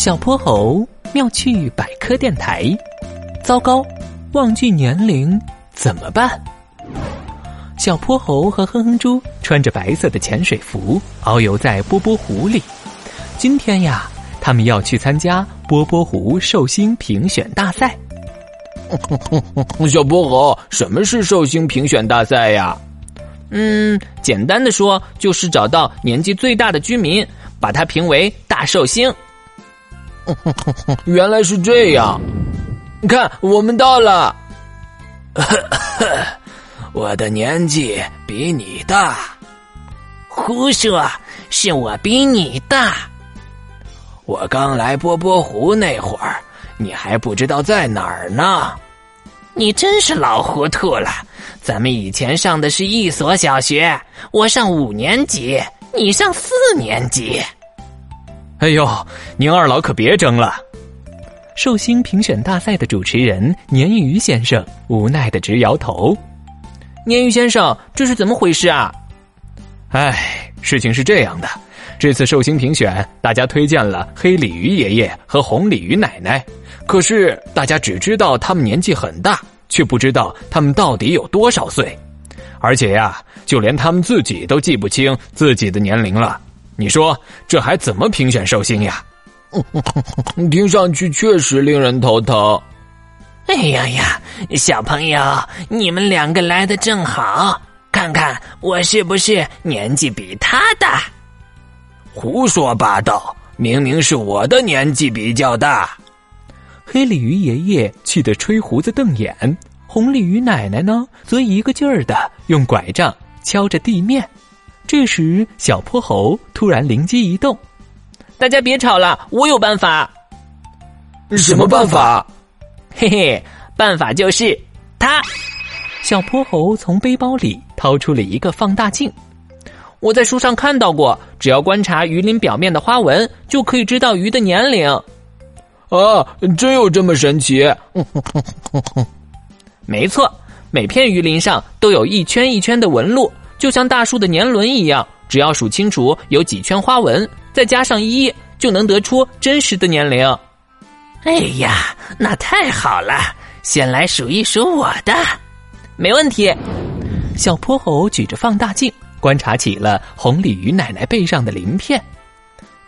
小泼猴妙趣百科电台，糟糕，忘记年龄怎么办？小泼猴和哼哼猪穿着白色的潜水服，遨游在波波湖里。今天呀，他们要去参加波波湖寿星评选大赛。小泼猴，什么是寿星评选大赛呀？嗯，简单的说，就是找到年纪最大的居民，把他评为大寿星。原来是这样，看我们到了。我的年纪比你大，胡说，是我比你大。我刚来波波湖那会儿，你还不知道在哪儿呢。你真是老糊涂了。咱们以前上的是一所小学，我上五年级，你上四年级。哎呦，您二老可别争了！寿星评选大赛的主持人鲶鱼先生无奈的直摇头。鲶鱼先生，这是怎么回事啊？哎，事情是这样的，这次寿星评选，大家推荐了黑鲤鱼爷爷和红鲤鱼奶奶，可是大家只知道他们年纪很大，却不知道他们到底有多少岁，而且呀，就连他们自己都记不清自己的年龄了。你说这还怎么评选寿星呀？听上去确实令人头疼。哎呀呀，小朋友，你们两个来的正好，看看我是不是年纪比他大？胡说八道，明明是我的年纪比较大。黑鲤鱼爷爷气得吹胡子瞪眼，红鲤鱼奶奶呢，则一个劲儿的用拐杖敲着地面。这时，小泼猴突然灵机一动：“大家别吵了，我有办法。”“什么办法？”“嘿嘿，办法就是它。”小泼猴从背包里掏出了一个放大镜。我在书上看到过，只要观察鱼鳞表面的花纹，就可以知道鱼的年龄。啊，真有这么神奇？没错，每片鱼鳞上都有一圈一圈的纹路。就像大树的年轮一样，只要数清楚有几圈花纹，再加上一，就能得出真实的年龄。哎呀，那太好了！先来数一数我的，没问题。小泼猴举着放大镜观察起了红鲤鱼奶奶背上的鳞片，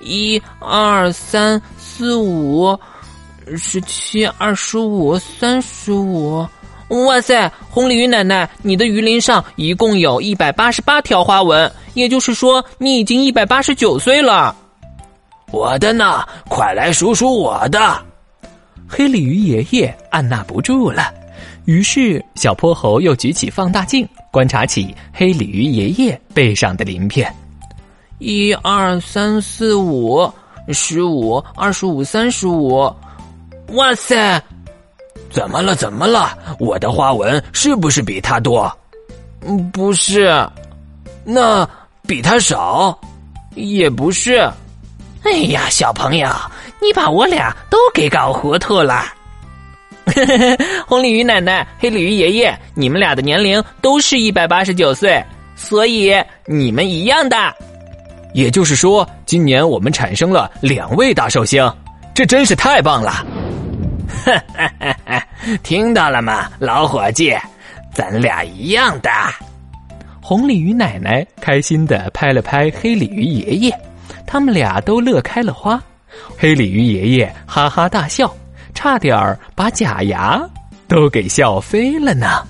一二三四五，十七二十五三十五。哇塞，红鲤鱼奶奶，你的鱼鳞上一共有一百八十八条花纹，也就是说，你已经一百八十九岁了。我的呢？快来数数我的！黑鲤鱼爷爷按捺不住了，于是小泼猴又举起放大镜，观察起黑鲤鱼爷爷背上的鳞片。一二三四五，十五二十五三十五，哇塞！怎么了？怎么了？我的花纹是不是比他多？嗯，不是。那比他少？也不是。哎呀，小朋友，你把我俩都给搞糊涂了。红鲤鱼奶奶、黑鲤鱼爷爷，你们俩的年龄都是一百八十九岁，所以你们一样大。也就是说，今年我们产生了两位大寿星，这真是太棒了。哈哈哈哈听到了吗，老伙计？咱俩一样的。红鲤鱼奶奶开心地拍了拍黑鲤鱼爷爷，他们俩都乐开了花。黑鲤鱼爷爷哈哈大笑，差点儿把假牙都给笑飞了呢。